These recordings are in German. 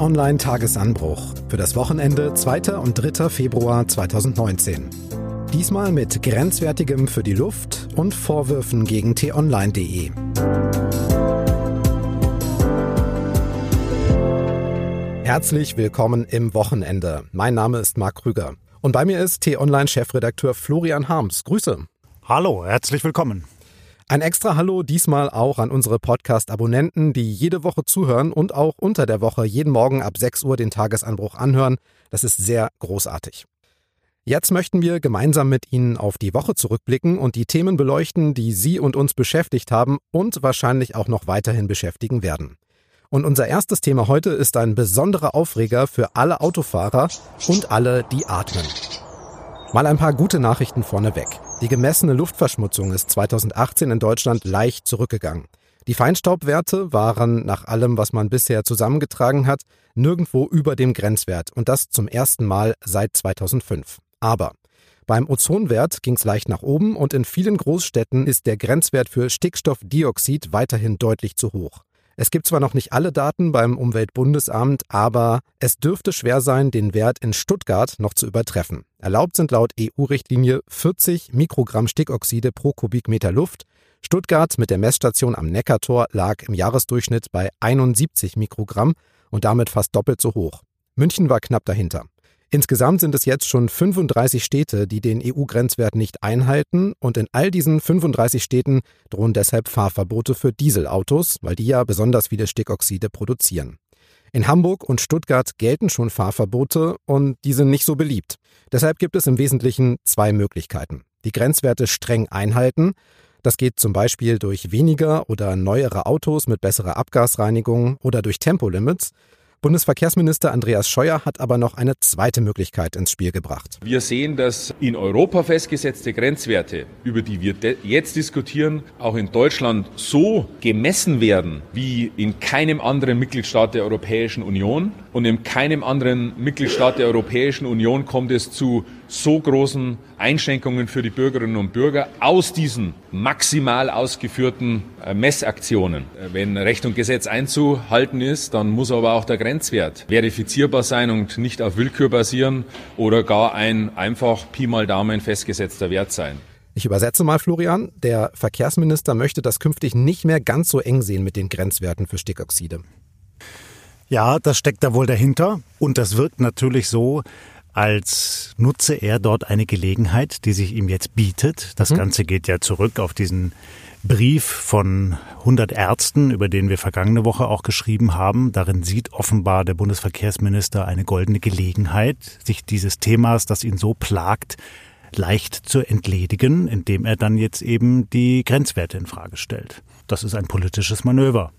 T-Online Tagesanbruch für das Wochenende 2. und 3. Februar 2019. Diesmal mit Grenzwertigem für die Luft und Vorwürfen gegen t-online.de. Herzlich willkommen im Wochenende. Mein Name ist Marc Krüger. Und bei mir ist T-Online-Chefredakteur Florian Harms. Grüße. Hallo, herzlich willkommen. Ein extra Hallo diesmal auch an unsere Podcast-Abonnenten, die jede Woche zuhören und auch unter der Woche jeden Morgen ab 6 Uhr den Tagesanbruch anhören. Das ist sehr großartig. Jetzt möchten wir gemeinsam mit Ihnen auf die Woche zurückblicken und die Themen beleuchten, die Sie und uns beschäftigt haben und wahrscheinlich auch noch weiterhin beschäftigen werden. Und unser erstes Thema heute ist ein besonderer Aufreger für alle Autofahrer und alle, die atmen. Mal ein paar gute Nachrichten vorneweg. Die gemessene Luftverschmutzung ist 2018 in Deutschland leicht zurückgegangen. Die Feinstaubwerte waren nach allem, was man bisher zusammengetragen hat, nirgendwo über dem Grenzwert und das zum ersten Mal seit 2005. Aber beim Ozonwert ging es leicht nach oben und in vielen Großstädten ist der Grenzwert für Stickstoffdioxid weiterhin deutlich zu hoch. Es gibt zwar noch nicht alle Daten beim Umweltbundesamt, aber es dürfte schwer sein, den Wert in Stuttgart noch zu übertreffen. Erlaubt sind laut EU-Richtlinie 40 Mikrogramm Stickoxide pro Kubikmeter Luft. Stuttgart mit der Messstation am Neckartor lag im Jahresdurchschnitt bei 71 Mikrogramm und damit fast doppelt so hoch. München war knapp dahinter. Insgesamt sind es jetzt schon 35 Städte, die den EU-Grenzwert nicht einhalten und in all diesen 35 Städten drohen deshalb Fahrverbote für Dieselautos, weil die ja besonders viele Stickoxide produzieren. In Hamburg und Stuttgart gelten schon Fahrverbote und die sind nicht so beliebt. Deshalb gibt es im Wesentlichen zwei Möglichkeiten. Die Grenzwerte streng einhalten. Das geht zum Beispiel durch weniger oder neuere Autos mit besserer Abgasreinigung oder durch Tempolimits. Bundesverkehrsminister Andreas Scheuer hat aber noch eine zweite Möglichkeit ins Spiel gebracht. Wir sehen, dass in Europa festgesetzte Grenzwerte, über die wir jetzt diskutieren, auch in Deutschland so gemessen werden wie in keinem anderen Mitgliedstaat der Europäischen Union. Und in keinem anderen Mitgliedstaat der Europäischen Union kommt es zu so großen Einschränkungen für die Bürgerinnen und Bürger aus diesen maximal ausgeführten äh, Messaktionen. Äh, wenn Recht und Gesetz einzuhalten ist, dann muss aber auch der Grenzwert verifizierbar sein und nicht auf Willkür basieren oder gar ein einfach Pi mal Daumen festgesetzter Wert sein. Ich übersetze mal, Florian. Der Verkehrsminister möchte das künftig nicht mehr ganz so eng sehen mit den Grenzwerten für Stickoxide. Ja, das steckt da wohl dahinter. Und das wirkt natürlich so, als nutze er dort eine Gelegenheit, die sich ihm jetzt bietet. Das mhm. Ganze geht ja zurück auf diesen Brief von 100 Ärzten, über den wir vergangene Woche auch geschrieben haben. Darin sieht offenbar der Bundesverkehrsminister eine goldene Gelegenheit, sich dieses Themas, das ihn so plagt, leicht zu entledigen, indem er dann jetzt eben die Grenzwerte in Frage stellt. Das ist ein politisches Manöver.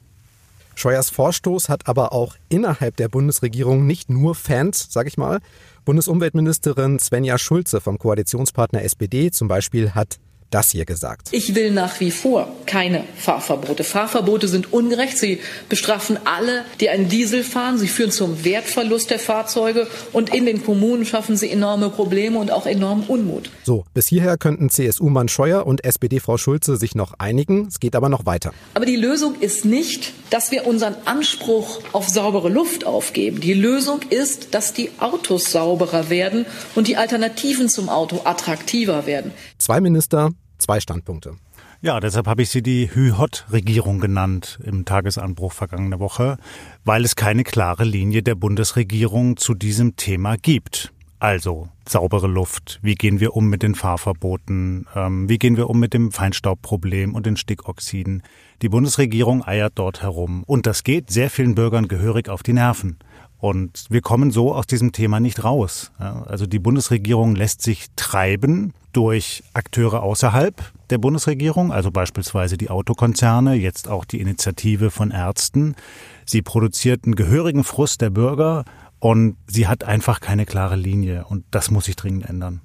Scheuers Vorstoß hat aber auch innerhalb der Bundesregierung nicht nur Fans, sag ich mal. Bundesumweltministerin Svenja Schulze vom Koalitionspartner SPD zum Beispiel hat das hier gesagt. Ich will nach wie vor keine Fahrverbote. Fahrverbote sind ungerecht. Sie bestrafen alle, die einen Diesel fahren. Sie führen zum Wertverlust der Fahrzeuge. Und in den Kommunen schaffen sie enorme Probleme und auch enormen Unmut. So, bis hierher könnten CSU-Mann Scheuer und SPD-Frau Schulze sich noch einigen. Es geht aber noch weiter. Aber die Lösung ist nicht, dass wir unseren Anspruch auf saubere Luft aufgeben. Die Lösung ist, dass die Autos sauberer werden und die Alternativen zum Auto attraktiver werden. Zwei Minister, zwei Standpunkte. Ja, deshalb habe ich sie die Hü-Hot-Regierung genannt im Tagesanbruch vergangene Woche, weil es keine klare Linie der Bundesregierung zu diesem Thema gibt. Also saubere Luft, wie gehen wir um mit den Fahrverboten, ähm, wie gehen wir um mit dem Feinstaubproblem und den Stickoxiden. Die Bundesregierung eiert dort herum und das geht sehr vielen Bürgern gehörig auf die Nerven. Und wir kommen so aus diesem Thema nicht raus. Also die Bundesregierung lässt sich treiben durch Akteure außerhalb der Bundesregierung, also beispielsweise die Autokonzerne, jetzt auch die Initiative von Ärzten. Sie produziert einen gehörigen Frust der Bürger und sie hat einfach keine klare Linie und das muss sich dringend ändern.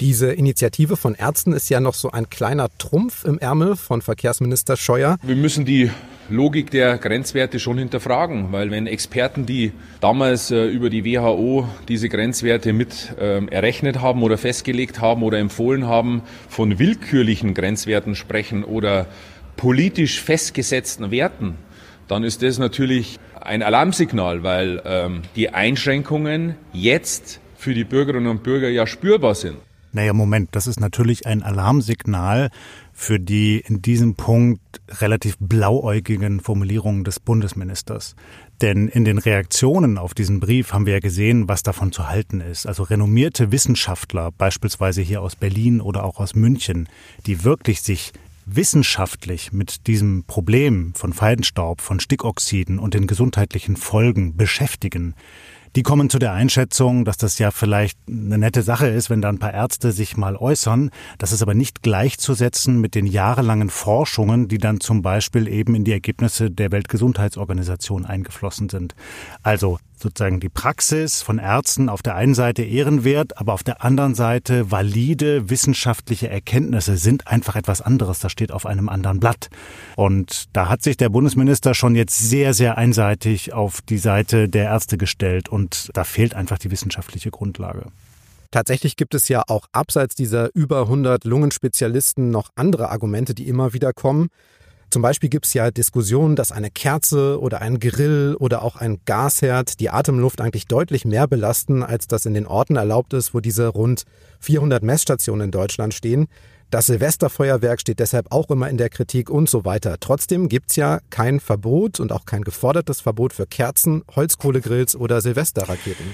Diese Initiative von Ärzten ist ja noch so ein kleiner Trumpf im Ärmel von Verkehrsminister Scheuer. Wir müssen die Logik der Grenzwerte schon hinterfragen, weil wenn Experten, die damals äh, über die WHO diese Grenzwerte mit äh, errechnet haben oder festgelegt haben oder empfohlen haben, von willkürlichen Grenzwerten sprechen oder politisch festgesetzten Werten, dann ist das natürlich ein Alarmsignal, weil ähm, die Einschränkungen jetzt für die Bürgerinnen und Bürger ja spürbar sind. Naja, Moment, das ist natürlich ein Alarmsignal für die in diesem Punkt relativ blauäugigen Formulierungen des Bundesministers. Denn in den Reaktionen auf diesen Brief haben wir ja gesehen, was davon zu halten ist. Also renommierte Wissenschaftler, beispielsweise hier aus Berlin oder auch aus München, die wirklich sich wissenschaftlich mit diesem Problem von Feinstaub, von Stickoxiden und den gesundheitlichen Folgen beschäftigen, die kommen zu der Einschätzung, dass das ja vielleicht eine nette Sache ist, wenn da ein paar Ärzte sich mal äußern. Das ist aber nicht gleichzusetzen mit den jahrelangen Forschungen, die dann zum Beispiel eben in die Ergebnisse der Weltgesundheitsorganisation eingeflossen sind. Also sozusagen die Praxis von Ärzten auf der einen Seite ehrenwert, aber auf der anderen Seite valide wissenschaftliche Erkenntnisse sind einfach etwas anderes. Das steht auf einem anderen Blatt. Und da hat sich der Bundesminister schon jetzt sehr, sehr einseitig auf die Seite der Ärzte gestellt und da fehlt einfach die wissenschaftliche Grundlage. Tatsächlich gibt es ja auch abseits dieser über 100 Lungenspezialisten noch andere Argumente, die immer wieder kommen. Zum Beispiel gibt es ja Diskussionen, dass eine Kerze oder ein Grill oder auch ein Gasherd die Atemluft eigentlich deutlich mehr belasten, als das in den Orten erlaubt ist, wo diese rund 400 Messstationen in Deutschland stehen. Das Silvesterfeuerwerk steht deshalb auch immer in der Kritik und so weiter. Trotzdem gibt es ja kein Verbot und auch kein gefordertes Verbot für Kerzen, Holzkohlegrills oder Silvesterraketen.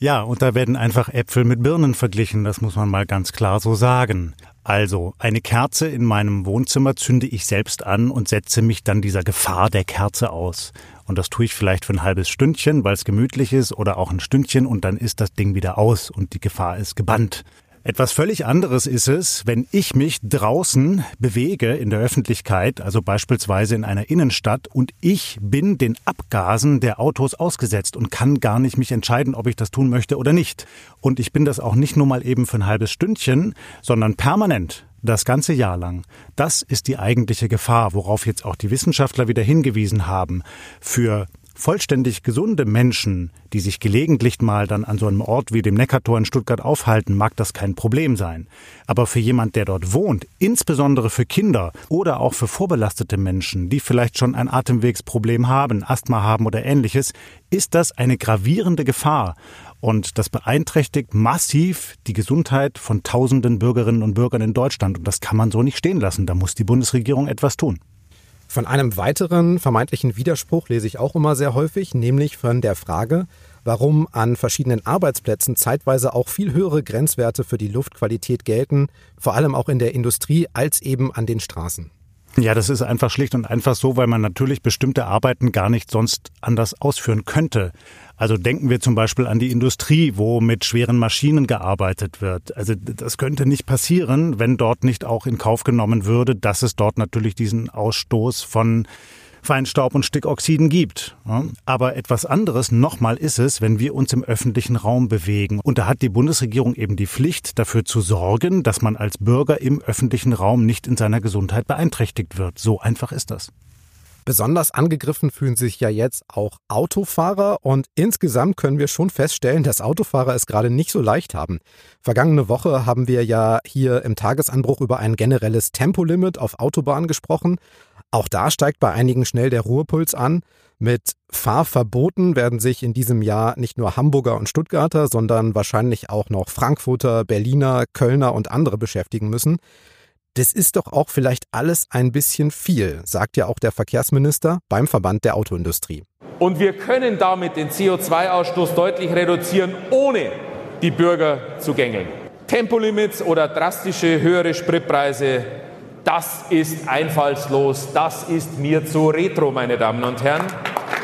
Ja, und da werden einfach Äpfel mit Birnen verglichen, das muss man mal ganz klar so sagen. Also, eine Kerze in meinem Wohnzimmer zünde ich selbst an und setze mich dann dieser Gefahr der Kerze aus. Und das tue ich vielleicht für ein halbes Stündchen, weil es gemütlich ist, oder auch ein Stündchen und dann ist das Ding wieder aus und die Gefahr ist gebannt. Etwas völlig anderes ist es, wenn ich mich draußen bewege in der Öffentlichkeit, also beispielsweise in einer Innenstadt, und ich bin den Abgasen der Autos ausgesetzt und kann gar nicht mich entscheiden, ob ich das tun möchte oder nicht. Und ich bin das auch nicht nur mal eben für ein halbes Stündchen, sondern permanent das ganze Jahr lang. Das ist die eigentliche Gefahr, worauf jetzt auch die Wissenschaftler wieder hingewiesen haben. Für vollständig gesunde Menschen, die sich gelegentlich mal dann an so einem Ort wie dem Neckartor in Stuttgart aufhalten, mag das kein Problem sein. Aber für jemand, der dort wohnt, insbesondere für Kinder oder auch für vorbelastete Menschen, die vielleicht schon ein Atemwegsproblem haben, Asthma haben oder ähnliches, ist das eine gravierende Gefahr. Und das beeinträchtigt massiv die Gesundheit von tausenden Bürgerinnen und Bürgern in Deutschland. Und das kann man so nicht stehen lassen. Da muss die Bundesregierung etwas tun. Von einem weiteren vermeintlichen Widerspruch lese ich auch immer sehr häufig, nämlich von der Frage, warum an verschiedenen Arbeitsplätzen zeitweise auch viel höhere Grenzwerte für die Luftqualität gelten, vor allem auch in der Industrie, als eben an den Straßen. Ja, das ist einfach schlicht und einfach so, weil man natürlich bestimmte Arbeiten gar nicht sonst anders ausführen könnte. Also denken wir zum Beispiel an die Industrie, wo mit schweren Maschinen gearbeitet wird. Also das könnte nicht passieren, wenn dort nicht auch in Kauf genommen würde, dass es dort natürlich diesen Ausstoß von Feinstaub und Stickoxiden gibt. Aber etwas anderes nochmal ist es, wenn wir uns im öffentlichen Raum bewegen. Und da hat die Bundesregierung eben die Pflicht, dafür zu sorgen, dass man als Bürger im öffentlichen Raum nicht in seiner Gesundheit beeinträchtigt wird. So einfach ist das. Besonders angegriffen fühlen sich ja jetzt auch Autofahrer und insgesamt können wir schon feststellen, dass Autofahrer es gerade nicht so leicht haben. Vergangene Woche haben wir ja hier im Tagesanbruch über ein generelles Tempolimit auf Autobahnen gesprochen. Auch da steigt bei einigen schnell der Ruhepuls an. Mit Fahrverboten werden sich in diesem Jahr nicht nur Hamburger und Stuttgarter, sondern wahrscheinlich auch noch Frankfurter, Berliner, Kölner und andere beschäftigen müssen. Das ist doch auch vielleicht alles ein bisschen viel, sagt ja auch der Verkehrsminister beim Verband der Autoindustrie. Und wir können damit den CO2-Ausstoß deutlich reduzieren, ohne die Bürger zu gängeln. Tempolimits oder drastische höhere Spritpreise, das ist einfallslos, das ist mir zu retro, meine Damen und Herren.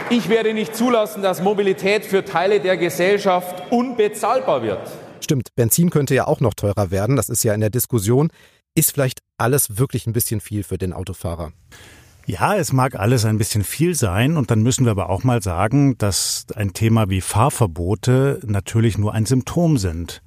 Ich werde nicht zulassen, dass Mobilität für Teile der Gesellschaft unbezahlbar wird. Stimmt, Benzin könnte ja auch noch teurer werden, das ist ja in der Diskussion. Ist vielleicht alles wirklich ein bisschen viel für den Autofahrer? Ja, es mag alles ein bisschen viel sein und dann müssen wir aber auch mal sagen, dass ein Thema wie Fahrverbote natürlich nur ein Symptom sind.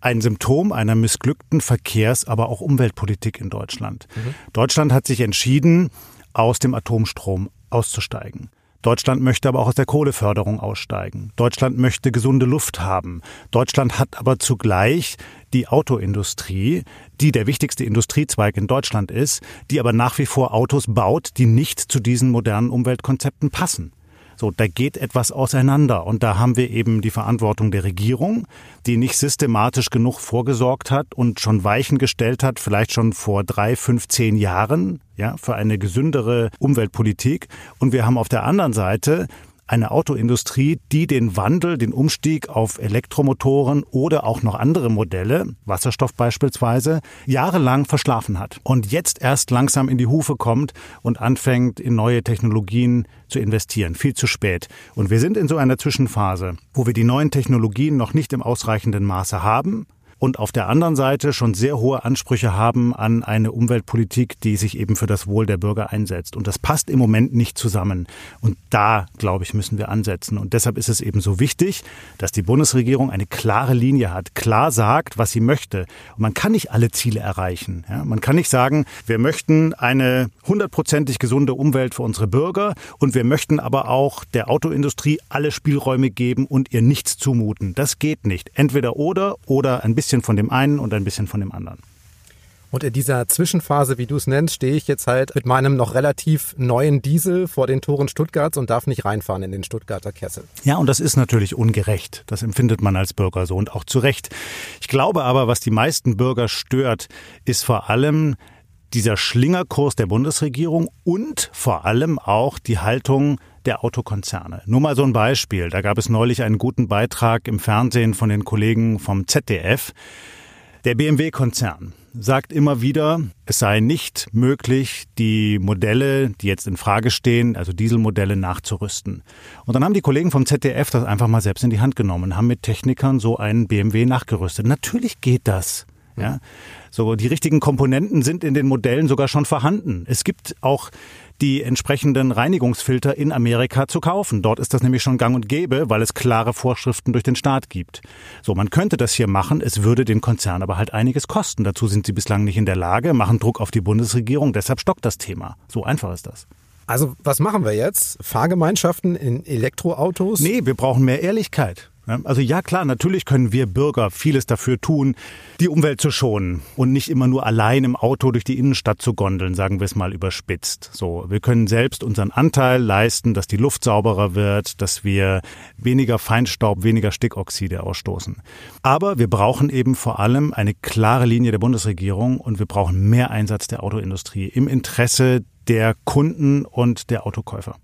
Ein Symptom einer missglückten Verkehrs-, aber auch Umweltpolitik in Deutschland. Mhm. Deutschland hat sich entschieden, aus dem Atomstrom auszusteigen. Deutschland möchte aber auch aus der Kohleförderung aussteigen. Deutschland möchte gesunde Luft haben. Deutschland hat aber zugleich die Autoindustrie, die der wichtigste Industriezweig in Deutschland ist, die aber nach wie vor Autos baut, die nicht zu diesen modernen Umweltkonzepten passen. So, da geht etwas auseinander. Und da haben wir eben die Verantwortung der Regierung, die nicht systematisch genug vorgesorgt hat und schon Weichen gestellt hat, vielleicht schon vor drei, fünf, zehn Jahren, ja, für eine gesündere Umweltpolitik. Und wir haben auf der anderen Seite eine Autoindustrie, die den Wandel, den Umstieg auf Elektromotoren oder auch noch andere Modelle, Wasserstoff beispielsweise, jahrelang verschlafen hat und jetzt erst langsam in die Hufe kommt und anfängt, in neue Technologien zu investieren. Viel zu spät. Und wir sind in so einer Zwischenphase, wo wir die neuen Technologien noch nicht im ausreichenden Maße haben und auf der anderen Seite schon sehr hohe Ansprüche haben an eine Umweltpolitik, die sich eben für das Wohl der Bürger einsetzt. Und das passt im Moment nicht zusammen. Und da, glaube ich, müssen wir ansetzen. Und deshalb ist es eben so wichtig, dass die Bundesregierung eine klare Linie hat, klar sagt, was sie möchte. Und man kann nicht alle Ziele erreichen. Ja, man kann nicht sagen, wir möchten eine hundertprozentig gesunde Umwelt für unsere Bürger und wir möchten aber auch der Autoindustrie alle Spielräume geben und ihr nichts zumuten. Das geht nicht. Entweder oder oder ein bisschen bisschen von dem einen und ein bisschen von dem anderen. Und in dieser Zwischenphase, wie du es nennst, stehe ich jetzt halt mit meinem noch relativ neuen Diesel vor den Toren Stuttgarts und darf nicht reinfahren in den Stuttgarter Kessel. Ja, und das ist natürlich ungerecht. Das empfindet man als Bürger so und auch zu Recht. Ich glaube aber, was die meisten Bürger stört, ist vor allem dieser Schlingerkurs der Bundesregierung und vor allem auch die Haltung der Autokonzerne. Nur mal so ein Beispiel. Da gab es neulich einen guten Beitrag im Fernsehen von den Kollegen vom ZDF. Der BMW-Konzern sagt immer wieder, es sei nicht möglich, die Modelle, die jetzt in Frage stehen, also Dieselmodelle nachzurüsten. Und dann haben die Kollegen vom ZDF das einfach mal selbst in die Hand genommen, haben mit Technikern so einen BMW nachgerüstet. Natürlich geht das. Ja, so die richtigen Komponenten sind in den Modellen sogar schon vorhanden. Es gibt auch die entsprechenden Reinigungsfilter in Amerika zu kaufen. Dort ist das nämlich schon gang und gäbe, weil es klare Vorschriften durch den Staat gibt. So, man könnte das hier machen, es würde den Konzern aber halt einiges kosten. Dazu sind sie bislang nicht in der Lage, machen Druck auf die Bundesregierung, deshalb stockt das Thema. So einfach ist das. Also, was machen wir jetzt? Fahrgemeinschaften in Elektroautos? Nee, wir brauchen mehr Ehrlichkeit. Also ja klar, natürlich können wir Bürger vieles dafür tun, die Umwelt zu schonen und nicht immer nur allein im Auto durch die Innenstadt zu gondeln, sagen wir es mal überspitzt. So, wir können selbst unseren Anteil leisten, dass die Luft sauberer wird, dass wir weniger Feinstaub, weniger Stickoxide ausstoßen. Aber wir brauchen eben vor allem eine klare Linie der Bundesregierung und wir brauchen mehr Einsatz der Autoindustrie im Interesse der Kunden und der Autokäufer.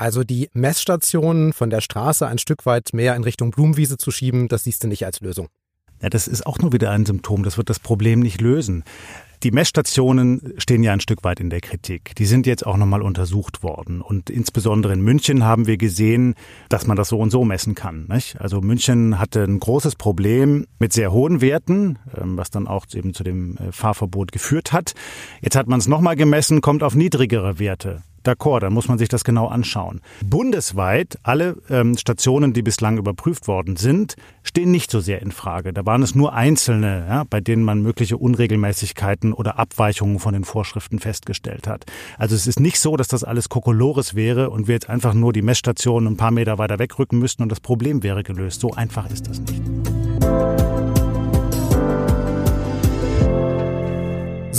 Also die Messstationen von der Straße ein Stück weit mehr in Richtung Blumenwiese zu schieben, das siehst du nicht als Lösung. Ja, das ist auch nur wieder ein Symptom. Das wird das Problem nicht lösen. Die Messstationen stehen ja ein Stück weit in der Kritik. Die sind jetzt auch nochmal untersucht worden. Und insbesondere in München haben wir gesehen, dass man das so und so messen kann. Nicht? Also München hatte ein großes Problem mit sehr hohen Werten, ähm, was dann auch eben zu dem äh, Fahrverbot geführt hat. Jetzt hat man es nochmal gemessen, kommt auf niedrigere Werte. D'accord, dann muss man sich das genau anschauen. Bundesweit, alle ähm, Stationen, die bislang überprüft worden sind, stehen nicht so sehr in Frage. Da waren es nur einzelne, ja, bei denen man mögliche Unregelmäßigkeiten oder Abweichungen von den Vorschriften festgestellt hat. Also es ist nicht so, dass das alles Kokolores wäre und wir jetzt einfach nur die Messstationen ein paar Meter weiter wegrücken müssten und das Problem wäre gelöst. So einfach ist das nicht.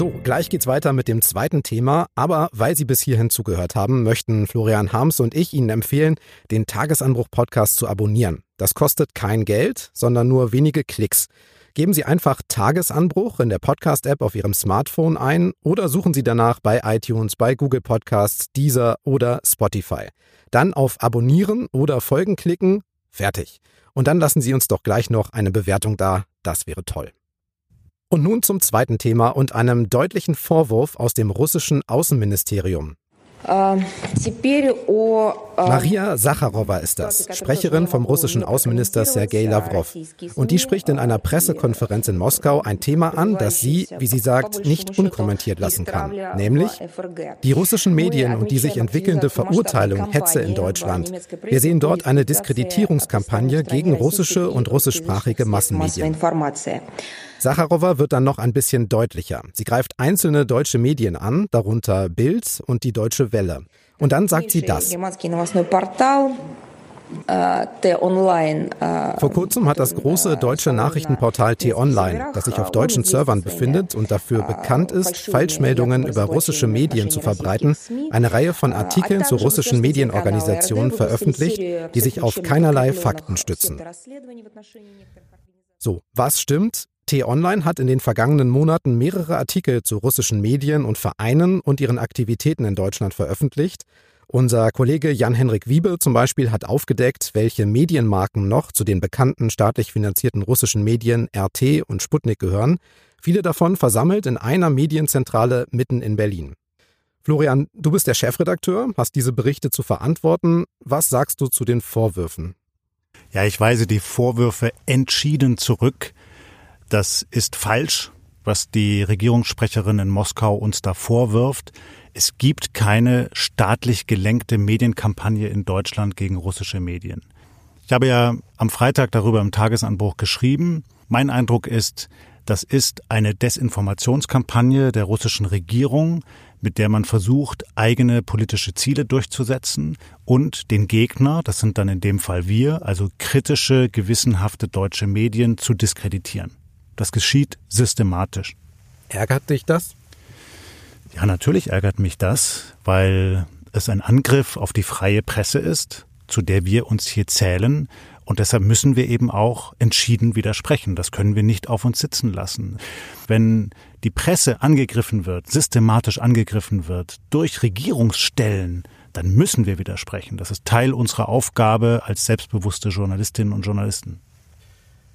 So, gleich geht's weiter mit dem zweiten Thema, aber weil Sie bis hierhin zugehört haben, möchten Florian Harms und ich Ihnen empfehlen, den Tagesanbruch-Podcast zu abonnieren. Das kostet kein Geld, sondern nur wenige Klicks. Geben Sie einfach Tagesanbruch in der Podcast-App auf Ihrem Smartphone ein oder suchen Sie danach bei iTunes, bei Google Podcasts, Deezer oder Spotify. Dann auf Abonnieren oder Folgen klicken, fertig. Und dann lassen Sie uns doch gleich noch eine Bewertung da, das wäre toll. Und nun zum zweiten Thema und einem deutlichen Vorwurf aus dem russischen Außenministerium. Maria Sacharowa ist das, Sprecherin vom russischen Außenminister Sergei Lavrov. Und die spricht in einer Pressekonferenz in Moskau ein Thema an, das sie, wie sie sagt, nicht unkommentiert lassen kann. Nämlich die russischen Medien und die sich entwickelnde Verurteilung Hetze in Deutschland. Wir sehen dort eine Diskreditierungskampagne gegen russische und russischsprachige Massenmedien. Sacharowa wird dann noch ein bisschen deutlicher. Sie greift einzelne deutsche Medien an, darunter Bild und die Deutsche Welle. Und dann sagt sie das. Vor kurzem hat das große deutsche Nachrichtenportal T-Online, das sich auf deutschen Servern befindet und dafür bekannt ist, Falschmeldungen über russische Medien zu verbreiten, eine Reihe von Artikeln zu russischen Medienorganisationen veröffentlicht, die sich auf keinerlei Fakten stützen. So, was stimmt? T-Online hat in den vergangenen Monaten mehrere Artikel zu russischen Medien und Vereinen und ihren Aktivitäten in Deutschland veröffentlicht. Unser Kollege Jan-Henrik Wiebe zum Beispiel hat aufgedeckt, welche Medienmarken noch zu den bekannten staatlich finanzierten russischen Medien RT und Sputnik gehören. Viele davon versammelt in einer Medienzentrale mitten in Berlin. Florian, du bist der Chefredakteur, hast diese Berichte zu verantworten. Was sagst du zu den Vorwürfen? Ja, ich weise die Vorwürfe entschieden zurück. Das ist falsch, was die Regierungssprecherin in Moskau uns da vorwirft. Es gibt keine staatlich gelenkte Medienkampagne in Deutschland gegen russische Medien. Ich habe ja am Freitag darüber im Tagesanbruch geschrieben. Mein Eindruck ist, das ist eine Desinformationskampagne der russischen Regierung, mit der man versucht, eigene politische Ziele durchzusetzen und den Gegner, das sind dann in dem Fall wir, also kritische, gewissenhafte deutsche Medien zu diskreditieren. Das geschieht systematisch. Ärgert dich das? Ja, natürlich ärgert mich das, weil es ein Angriff auf die freie Presse ist, zu der wir uns hier zählen. Und deshalb müssen wir eben auch entschieden widersprechen. Das können wir nicht auf uns sitzen lassen. Wenn die Presse angegriffen wird, systematisch angegriffen wird durch Regierungsstellen, dann müssen wir widersprechen. Das ist Teil unserer Aufgabe als selbstbewusste Journalistinnen und Journalisten.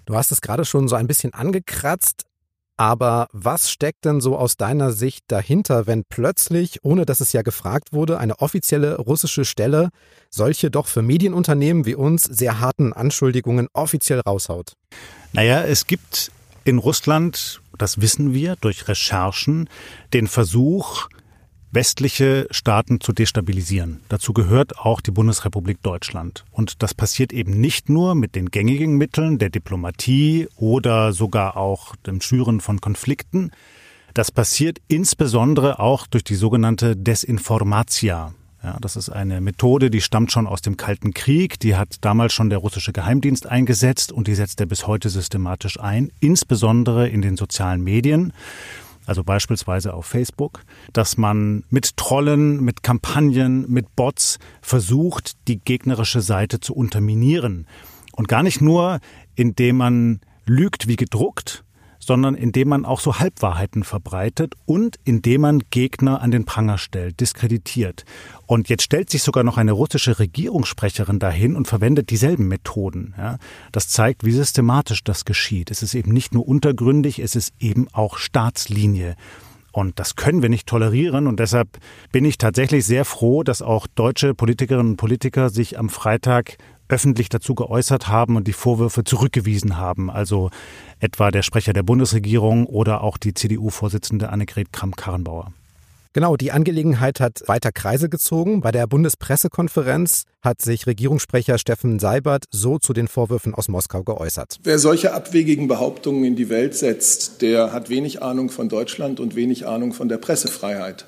Du hast es gerade schon so ein bisschen angekratzt. Aber was steckt denn so aus deiner Sicht dahinter, wenn plötzlich, ohne dass es ja gefragt wurde, eine offizielle russische Stelle solche doch für Medienunternehmen wie uns sehr harten Anschuldigungen offiziell raushaut? Naja, es gibt in Russland, das wissen wir durch Recherchen, den Versuch, westliche Staaten zu destabilisieren. Dazu gehört auch die Bundesrepublik Deutschland. Und das passiert eben nicht nur mit den gängigen Mitteln der Diplomatie oder sogar auch dem Schüren von Konflikten. Das passiert insbesondere auch durch die sogenannte Desinformatia. Ja, das ist eine Methode, die stammt schon aus dem Kalten Krieg. Die hat damals schon der russische Geheimdienst eingesetzt und die setzt er bis heute systematisch ein, insbesondere in den sozialen Medien also beispielsweise auf Facebook, dass man mit Trollen, mit Kampagnen, mit Bots versucht, die gegnerische Seite zu unterminieren. Und gar nicht nur, indem man lügt wie gedruckt, sondern indem man auch so Halbwahrheiten verbreitet und indem man Gegner an den Pranger stellt, diskreditiert. Und jetzt stellt sich sogar noch eine russische Regierungssprecherin dahin und verwendet dieselben Methoden. Ja, das zeigt, wie systematisch das geschieht. Es ist eben nicht nur untergründig, es ist eben auch Staatslinie. Und das können wir nicht tolerieren. Und deshalb bin ich tatsächlich sehr froh, dass auch deutsche Politikerinnen und Politiker sich am Freitag öffentlich dazu geäußert haben und die Vorwürfe zurückgewiesen haben. Also etwa der Sprecher der Bundesregierung oder auch die CDU-Vorsitzende Annegret Kramp-Karrenbauer. Genau, die Angelegenheit hat weiter Kreise gezogen. Bei der Bundespressekonferenz hat sich Regierungssprecher Steffen Seibert so zu den Vorwürfen aus Moskau geäußert. Wer solche abwegigen Behauptungen in die Welt setzt, der hat wenig Ahnung von Deutschland und wenig Ahnung von der Pressefreiheit.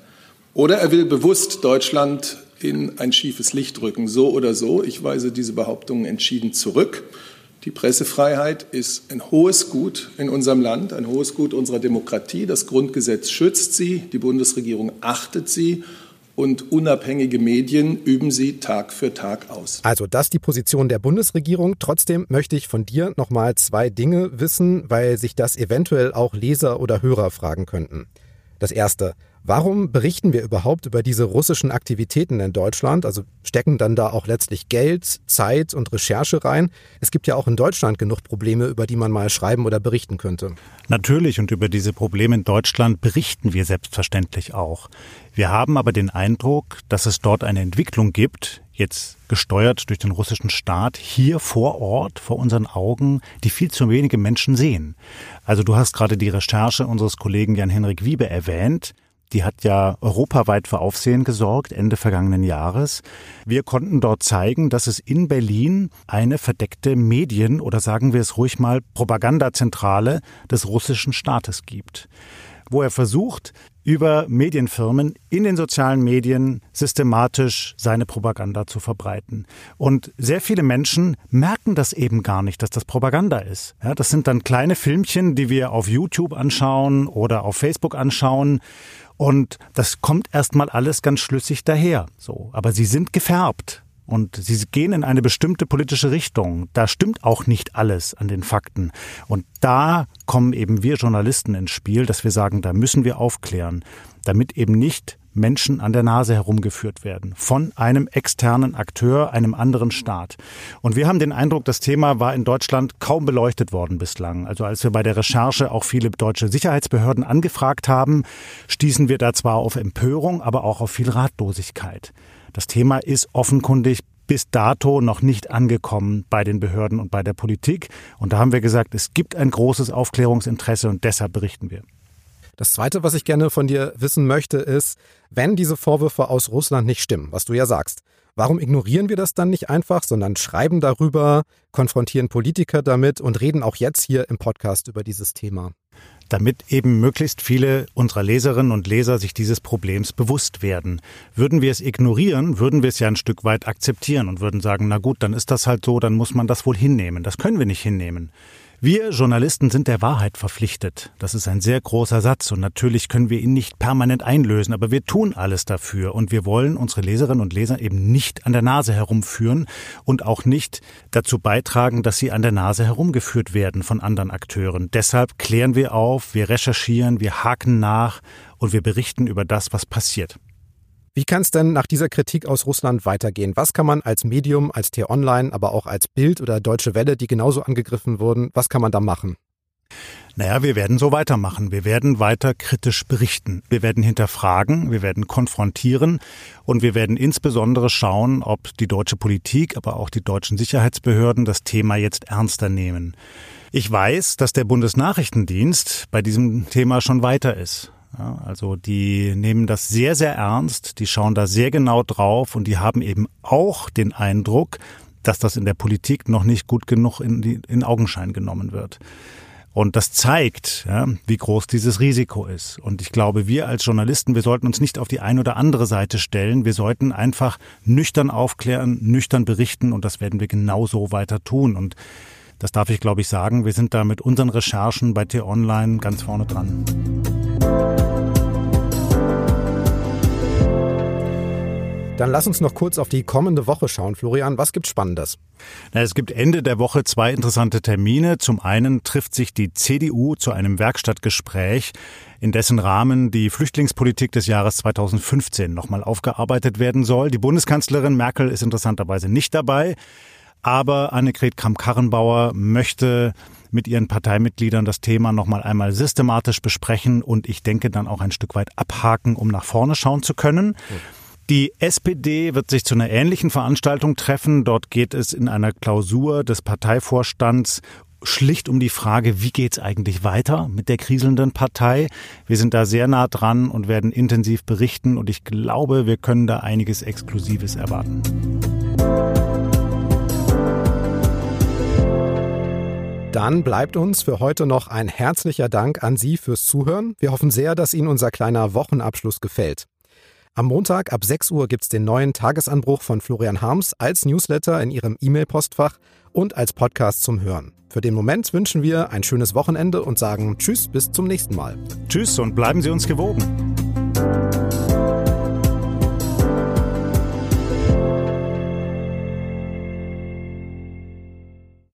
Oder er will bewusst Deutschland in ein schiefes Licht rücken. So oder so, ich weise diese Behauptungen entschieden zurück. Die Pressefreiheit ist ein hohes Gut in unserem Land, ein hohes Gut unserer Demokratie. Das Grundgesetz schützt sie, die Bundesregierung achtet sie und unabhängige Medien üben sie Tag für Tag aus. Also das ist die Position der Bundesregierung. Trotzdem möchte ich von dir nochmal zwei Dinge wissen, weil sich das eventuell auch Leser oder Hörer fragen könnten. Das erste, Warum berichten wir überhaupt über diese russischen Aktivitäten in Deutschland? Also stecken dann da auch letztlich Geld, Zeit und Recherche rein? Es gibt ja auch in Deutschland genug Probleme, über die man mal schreiben oder berichten könnte. Natürlich und über diese Probleme in Deutschland berichten wir selbstverständlich auch. Wir haben aber den Eindruck, dass es dort eine Entwicklung gibt, jetzt gesteuert durch den russischen Staat, hier vor Ort, vor unseren Augen, die viel zu wenige Menschen sehen. Also du hast gerade die Recherche unseres Kollegen Jan-Henrik Wiebe erwähnt. Die hat ja europaweit für Aufsehen gesorgt, Ende vergangenen Jahres. Wir konnten dort zeigen, dass es in Berlin eine verdeckte Medien- oder sagen wir es ruhig mal Propagandazentrale des russischen Staates gibt. Wo er versucht, über Medienfirmen in den sozialen Medien systematisch seine Propaganda zu verbreiten. Und sehr viele Menschen merken das eben gar nicht, dass das Propaganda ist. Ja, das sind dann kleine Filmchen, die wir auf YouTube anschauen oder auf Facebook anschauen. Und das kommt erstmal alles ganz schlüssig daher. So. Aber sie sind gefärbt und sie gehen in eine bestimmte politische Richtung. Da stimmt auch nicht alles an den Fakten. Und da kommen eben wir Journalisten ins Spiel, dass wir sagen, da müssen wir aufklären, damit eben nicht Menschen an der Nase herumgeführt werden von einem externen Akteur, einem anderen Staat. Und wir haben den Eindruck, das Thema war in Deutschland kaum beleuchtet worden bislang. Also als wir bei der Recherche auch viele deutsche Sicherheitsbehörden angefragt haben, stießen wir da zwar auf Empörung, aber auch auf viel Ratlosigkeit. Das Thema ist offenkundig bis dato noch nicht angekommen bei den Behörden und bei der Politik. Und da haben wir gesagt, es gibt ein großes Aufklärungsinteresse und deshalb berichten wir. Das Zweite, was ich gerne von dir wissen möchte, ist, wenn diese Vorwürfe aus Russland nicht stimmen, was du ja sagst, warum ignorieren wir das dann nicht einfach, sondern schreiben darüber, konfrontieren Politiker damit und reden auch jetzt hier im Podcast über dieses Thema? Damit eben möglichst viele unserer Leserinnen und Leser sich dieses Problems bewusst werden. Würden wir es ignorieren, würden wir es ja ein Stück weit akzeptieren und würden sagen, na gut, dann ist das halt so, dann muss man das wohl hinnehmen. Das können wir nicht hinnehmen. Wir Journalisten sind der Wahrheit verpflichtet. Das ist ein sehr großer Satz und natürlich können wir ihn nicht permanent einlösen, aber wir tun alles dafür und wir wollen unsere Leserinnen und Leser eben nicht an der Nase herumführen und auch nicht dazu beitragen, dass sie an der Nase herumgeführt werden von anderen Akteuren. Deshalb klären wir auf, wir recherchieren, wir haken nach und wir berichten über das, was passiert. Wie kann es denn nach dieser Kritik aus Russland weitergehen? Was kann man als Medium, als T-Online, aber auch als Bild oder Deutsche Welle, die genauso angegriffen wurden, was kann man da machen? Naja, wir werden so weitermachen. Wir werden weiter kritisch berichten. Wir werden hinterfragen, wir werden konfrontieren und wir werden insbesondere schauen, ob die deutsche Politik, aber auch die deutschen Sicherheitsbehörden das Thema jetzt ernster nehmen. Ich weiß, dass der Bundesnachrichtendienst bei diesem Thema schon weiter ist. Ja, also die nehmen das sehr, sehr ernst, die schauen da sehr genau drauf und die haben eben auch den Eindruck, dass das in der Politik noch nicht gut genug in, die, in Augenschein genommen wird. Und das zeigt, ja, wie groß dieses Risiko ist. Und ich glaube, wir als Journalisten, wir sollten uns nicht auf die eine oder andere Seite stellen. Wir sollten einfach nüchtern aufklären, nüchtern berichten und das werden wir genauso weiter tun. Und das darf ich, glaube ich, sagen. Wir sind da mit unseren Recherchen bei T-Online ganz vorne dran. Dann lass uns noch kurz auf die kommende Woche schauen. Florian, was gibt Spannendes? Na, es gibt Ende der Woche zwei interessante Termine. Zum einen trifft sich die CDU zu einem Werkstattgespräch, in dessen Rahmen die Flüchtlingspolitik des Jahres 2015 nochmal aufgearbeitet werden soll. Die Bundeskanzlerin Merkel ist interessanterweise nicht dabei. Aber Annegret Kramp-Karrenbauer möchte mit ihren Parteimitgliedern das Thema nochmal einmal systematisch besprechen und ich denke dann auch ein Stück weit abhaken, um nach vorne schauen zu können. Die SPD wird sich zu einer ähnlichen Veranstaltung treffen. Dort geht es in einer Klausur des Parteivorstands schlicht um die Frage, wie geht's eigentlich weiter mit der kriselnden Partei. Wir sind da sehr nah dran und werden intensiv berichten und ich glaube, wir können da einiges Exklusives erwarten. Dann bleibt uns für heute noch ein herzlicher Dank an Sie fürs Zuhören. Wir hoffen sehr, dass Ihnen unser kleiner Wochenabschluss gefällt. Am Montag ab 6 Uhr gibt es den neuen Tagesanbruch von Florian Harms als Newsletter in Ihrem E-Mail-Postfach und als Podcast zum Hören. Für den Moment wünschen wir ein schönes Wochenende und sagen Tschüss bis zum nächsten Mal. Tschüss und bleiben Sie uns gewogen.